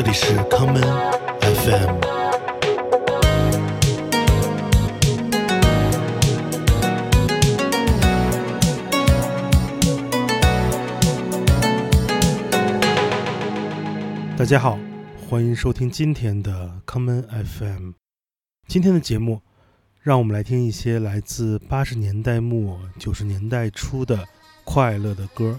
这里是康门 FM。大家好，欢迎收听今天的康门 FM。今天的节目，让我们来听一些来自八十年代末九十年代初的快乐的歌。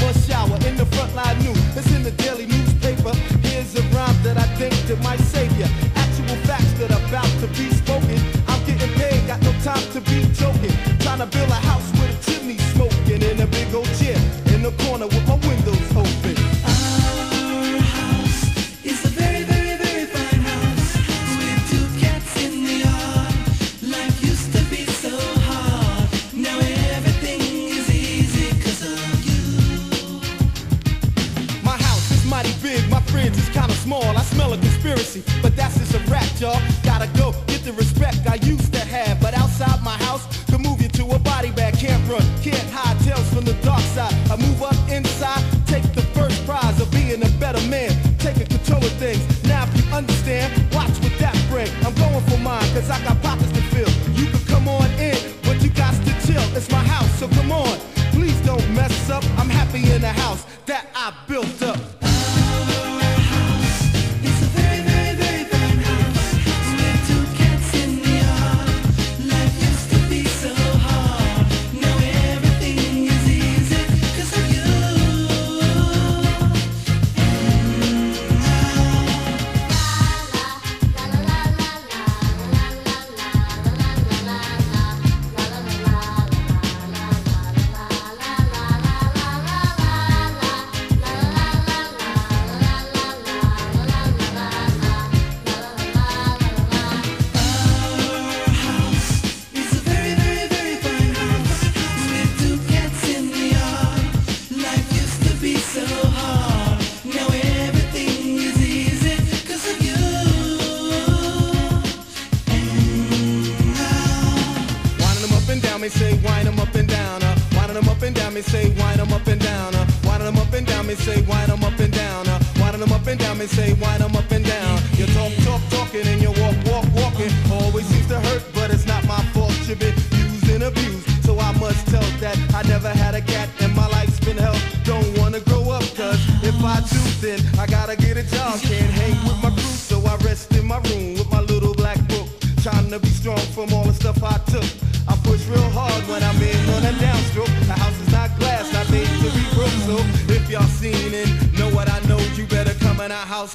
Must shower in the front line news. It's in the daily newspaper. Here's a rhyme that I think that might save ya. Actual facts that are about to be spoken. I'm getting paid, got no time to be joking. Trying to build a house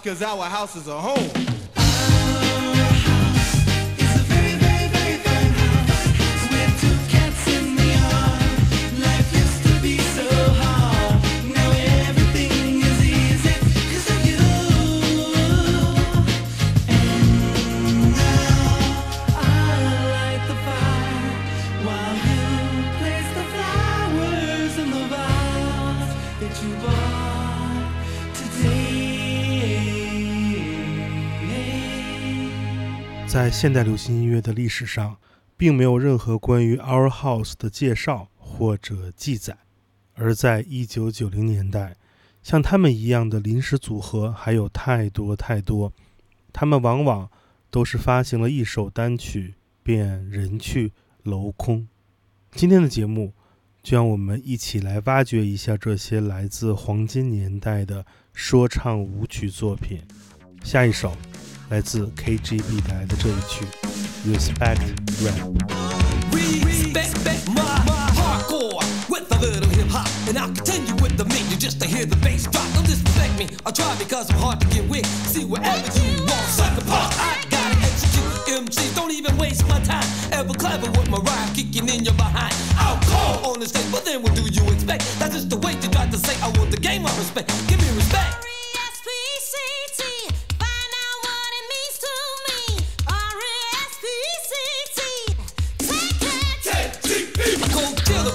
cause our house is a home. 现代流行音乐的历史上，并没有任何关于 Our House 的介绍或者记载。而在1990年代，像他们一样的临时组合还有太多太多。他们往往都是发行了一首单曲便人去楼空。今天的节目，就让我们一起来挖掘一下这些来自黄金年代的说唱舞曲作品。下一首。来自 KGB 带来的这一曲《Respect Rap》。Respect my hardcore with a little hip hop, and I'll continue with the meat just to hear the bass drop. Don't disrespect me, I try because I'm hard to get with. See wherever you want, sucker pop. I gotta execute MCs, don't even waste my time. Ever clever with my rhyme, kicking in your behind. I'll call on the stage, but then what do you expect? That's just the way you try to say I want the game of respect. Give me respect.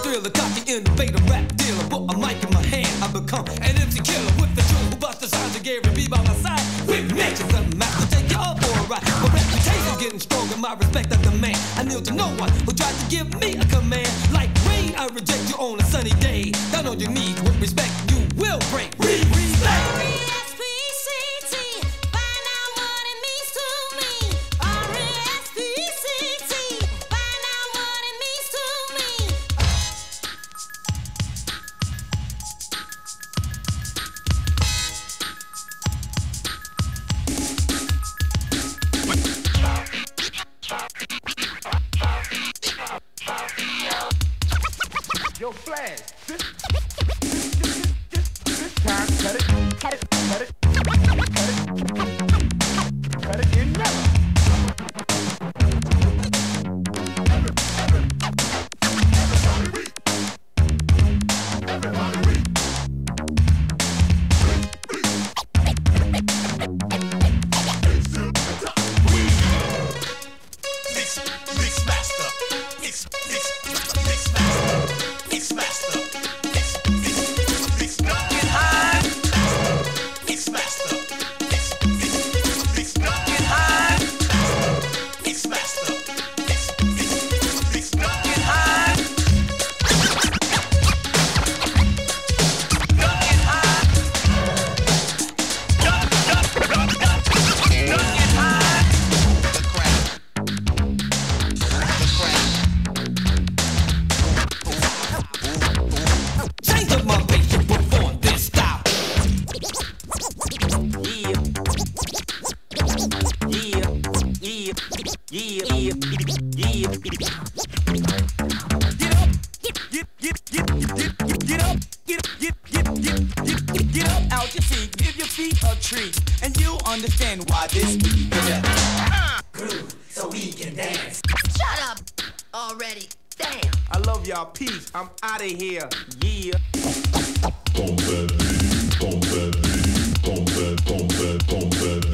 thriller, got the innovator, rap dealer. Put a mic in my hand, I become an MC killer with the drill. Who bust the signs of Gary B by my side? With nature, something out to take y'all for a ride. My reputation's getting stronger, my respect I demand. I kneel to no one who tried to give me a understand why this beat is a uh, groove so we can dance. Shut up already. Damn. I love y'all. Peace. I'm out of here. Yeah. Hardcore.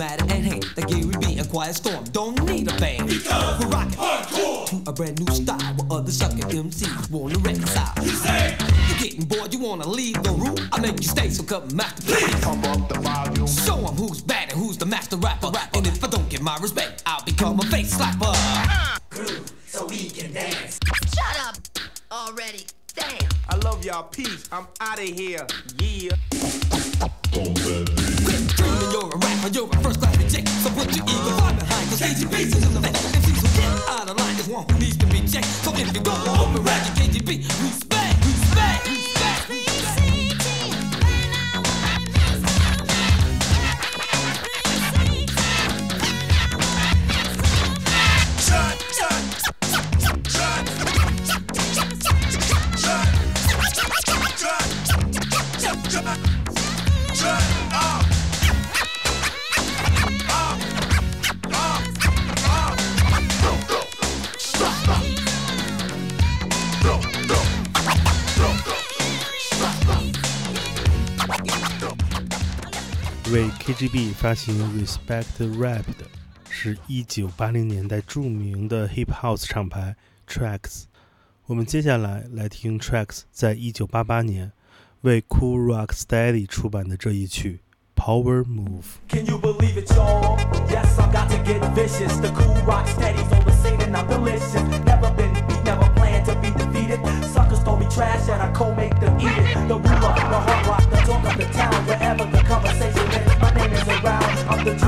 Matter at hand. The Gary B and Quiet Storm don't need a band. We're rocking hardcore to a brand new style where other sucker MCs wanna reconcile. You say you're getting bored, you wanna leave the room. I make you stay, so come master please. Pump up the volume. Show 'em who's bad and who's the master rapper. And if I don't get my respect, I'll become a face slapper. Groove so we can dance. Shut up already. Damn. I love y'all. Peace. I'm out of here. Yeah. You're a rapper, you're a first class reject. So put your ego far behind, cause KGB's in the back. MCs who get out of line is one who needs to be checked. So if you go open ragged KGB, respect, 为 KGB 发行《Respect Rap》的是一九八零年代著名的 Hip House 厂牌 Trax。我们接下来来听 Trax 在一九八八年为 Kool Rock Steady 出版的这一曲。power move. Can you believe it, y'all? Yes, I got to get vicious. The cool rock steady's on the scene and I'm delicious. Never been beat, never planned to be defeated. Suckers throw me trash and I co-make them eat it. The ruler, the hard rock, the talk of the town, wherever the conversation I'm the juice.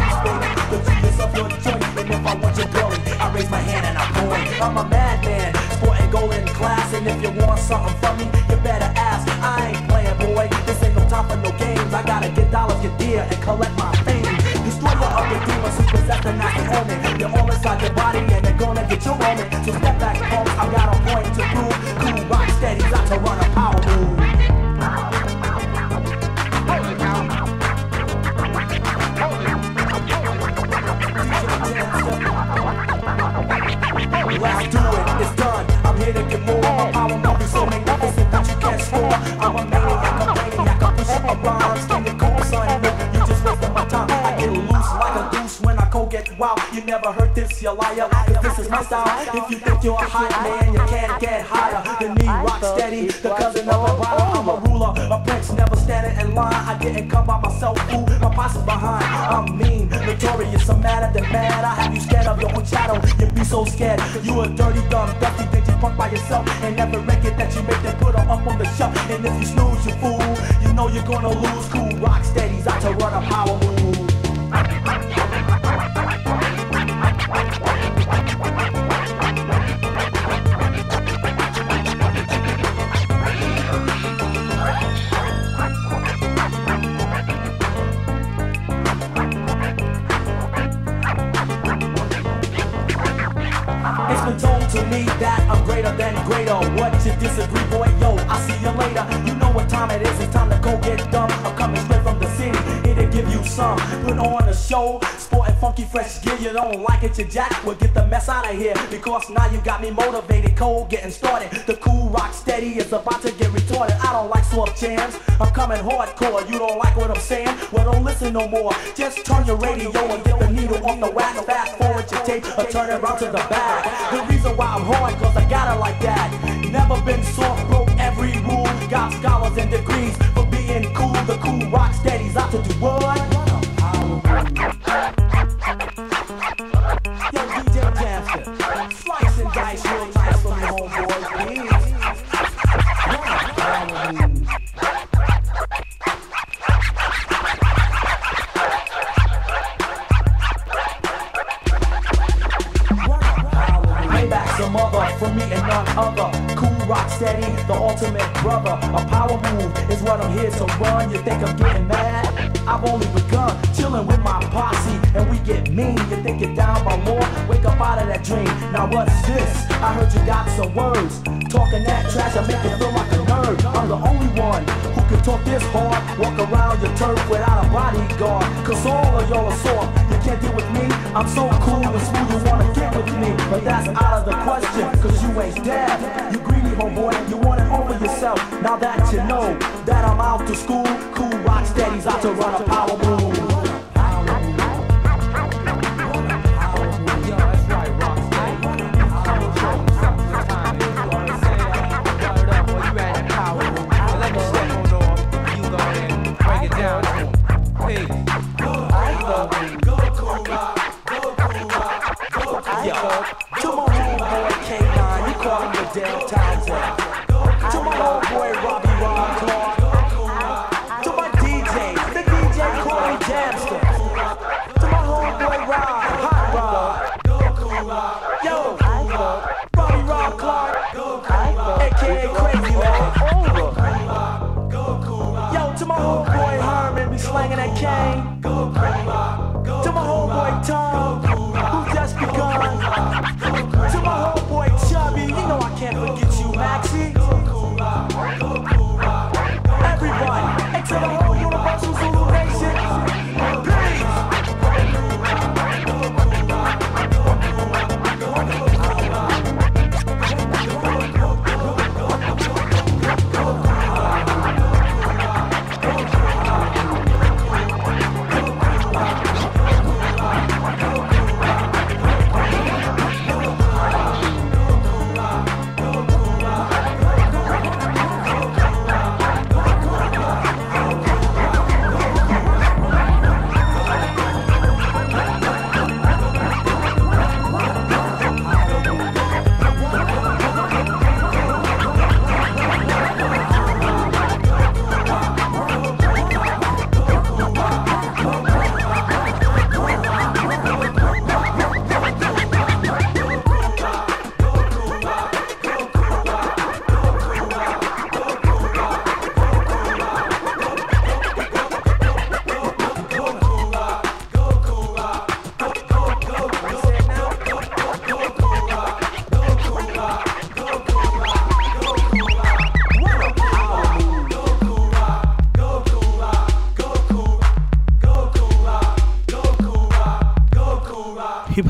The juice of your choice. And if I want your girl, I raise my hand and I point. I'm a madman, sporting golden class. And if you want something from me, you better ask. I ain't playing, boy. This ain't no time for no games. I gotta get dollars, get beer, and collect my. Fame. hot man, you can't get hotter than me. Rock steady, the cousin of a rider. I'm a ruler, a prince, never standing in line. I didn't come by myself, ooh. you don't like it, you jack, well get the mess out of here. Because now you got me motivated, cold getting started. The cool rock steady is about to get retorted. I don't like swap jams, I'm coming hardcore. You don't like what I'm saying? Well, don't listen no more. Just turn your radio and get the needle off the wax. Fast forward your tape or turn it around to the back. The reason why I'm hard, cause I got it like that.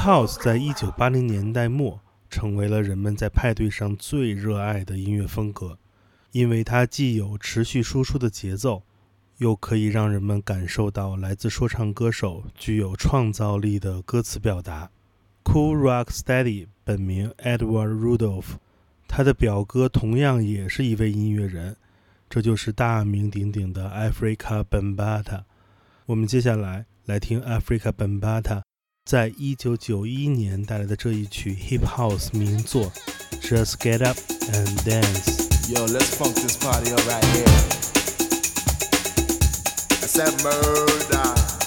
House 在一九八零年代末成为了人们在派对上最热爱的音乐风格，因为它既有持续输出的节奏，又可以让人们感受到来自说唱歌手具有创造力的歌词表达。Cool Rock Steady 本名 Edward Rudolph，他的表哥同样也是一位音乐人，这就是大名鼎鼎的 Africa b a m b a t a。我们接下来来听 Africa b a m b a t a 在一九九一年带来的这一曲 Hip House 名作《Just Get Up and Dance》。Yo, let's funk this party up right here. That's that murder.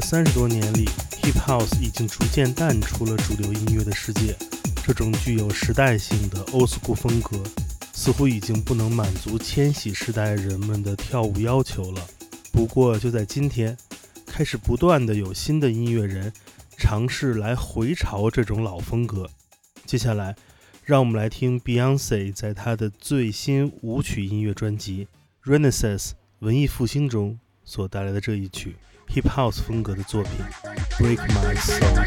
三十多年里，hip house 已经逐渐淡出了主流音乐的世界。这种具有时代性的 old school 风格，似乎已经不能满足千禧时代人们的跳舞要求了。不过，就在今天，开始不断的有新的音乐人尝试来回潮这种老风格。接下来，让我们来听 Beyonce 在她的最新舞曲音乐专辑《Renaissance 文艺复兴》中所带来的这一曲。hip house 风格的作品《Break My Soul》。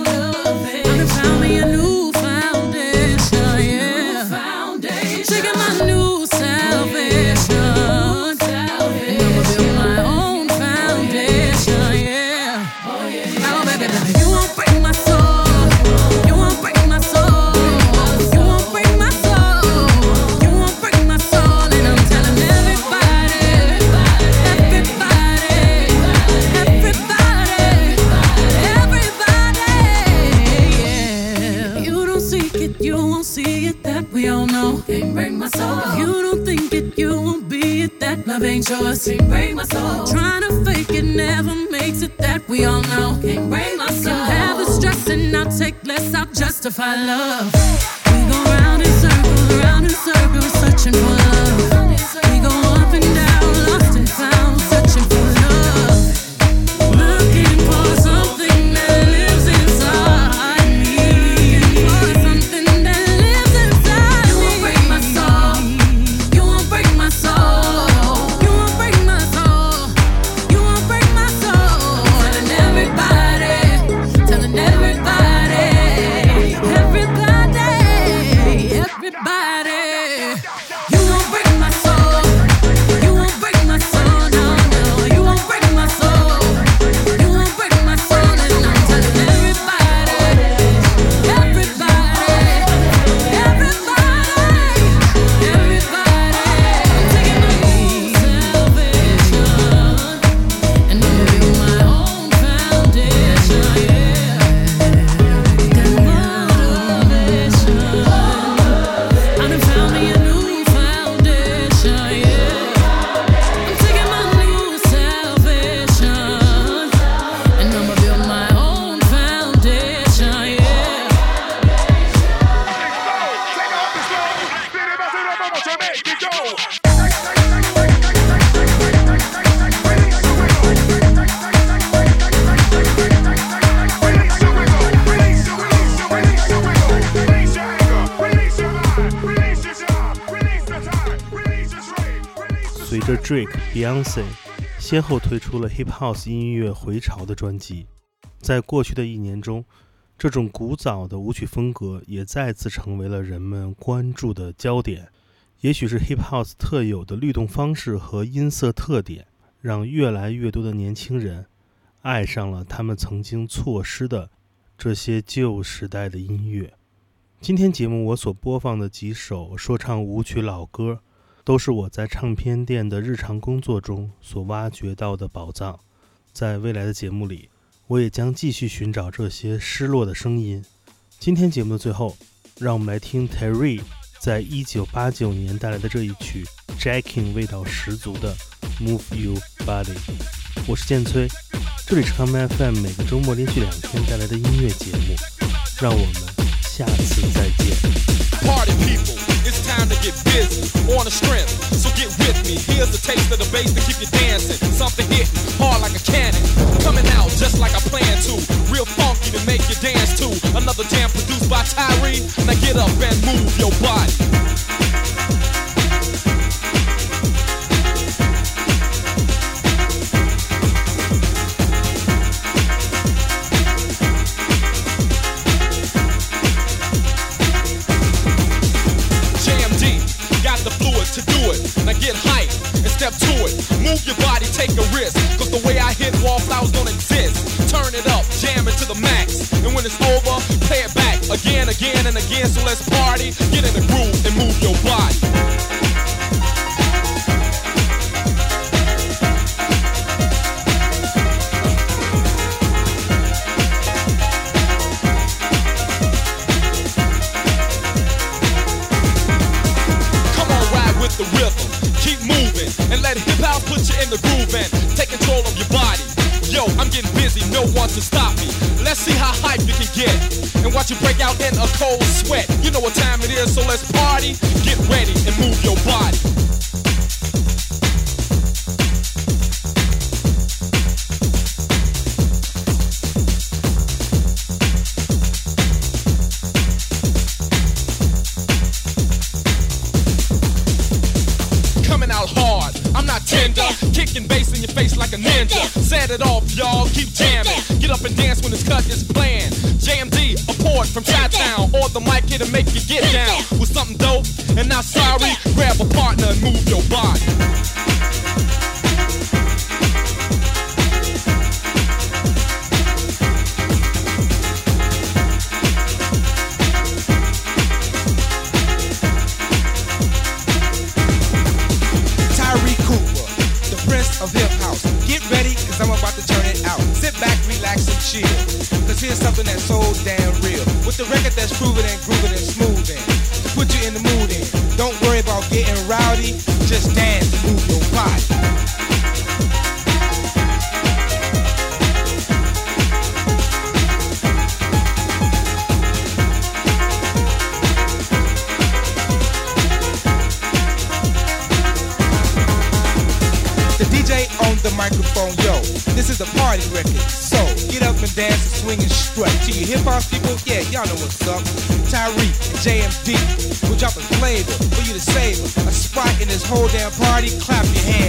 can't trust, can't break my soul. Trying to fake it never makes it. That we all know. Can't break my soul. Can have the stress and I'll take less. I'll justify love. Drake、Beyonce 先后推出了 hip house 音乐回潮的专辑，在过去的一年中，这种古早的舞曲风格也再次成为了人们关注的焦点。也许是 hip house 特有的律动方式和音色特点，让越来越多的年轻人爱上了他们曾经错失的这些旧时代的音乐。今天节目我所播放的几首说唱舞曲老歌。都是我在唱片店的日常工作中所挖掘到的宝藏。在未来的节目里，我也将继续寻找这些失落的声音。今天节目的最后，让我们来听 Terry 在一九八九年带来的这一曲 Jacking 味道十足的 Move You Body。我是建崔，这里是 Come FM 每个周末连续两天带来的音乐节目。让我们下次再见。Party people, it's time to get busy on the strength. So get with me. Here's the taste of the bass to keep you dancing. Something hitting hard like a cannon. Coming out just like I planned to. Real funky to make you dance to. Another jam produced by Tyree. Now get up and move your body. Get hype and step to it. Move your body, take a risk. Cause the way I hit wallflowers don't exist. Turn it up, jam it to the max. And when it's over, play it back again, again, and again. So let's party, get in the the groove and take control of your body. Yo, I'm getting busy, no one to stop me. Let's see how hype you can get and watch you break out in a cold sweat. You know what time it is, so let's party, get ready, and move your body. Ninja. Set it off, y'all, keep jamming. Get up and dance when this cut is planned. JMD, a port from Chi-Town, or the mic here to make you get down with something dope. And not sorry, grab a partner and move your chill. Cause here's something that's so damn real. With the record that's proven and grooving and smoothing. Put you in the mood in. Don't worry about getting rowdy. Just dance move your body. The DJ on the microphone, yo. This is a party record. Y'all know what's up. Tyreek and JMD will drop a flavor for you to savor. A spot in this whole damn party. Clap your hands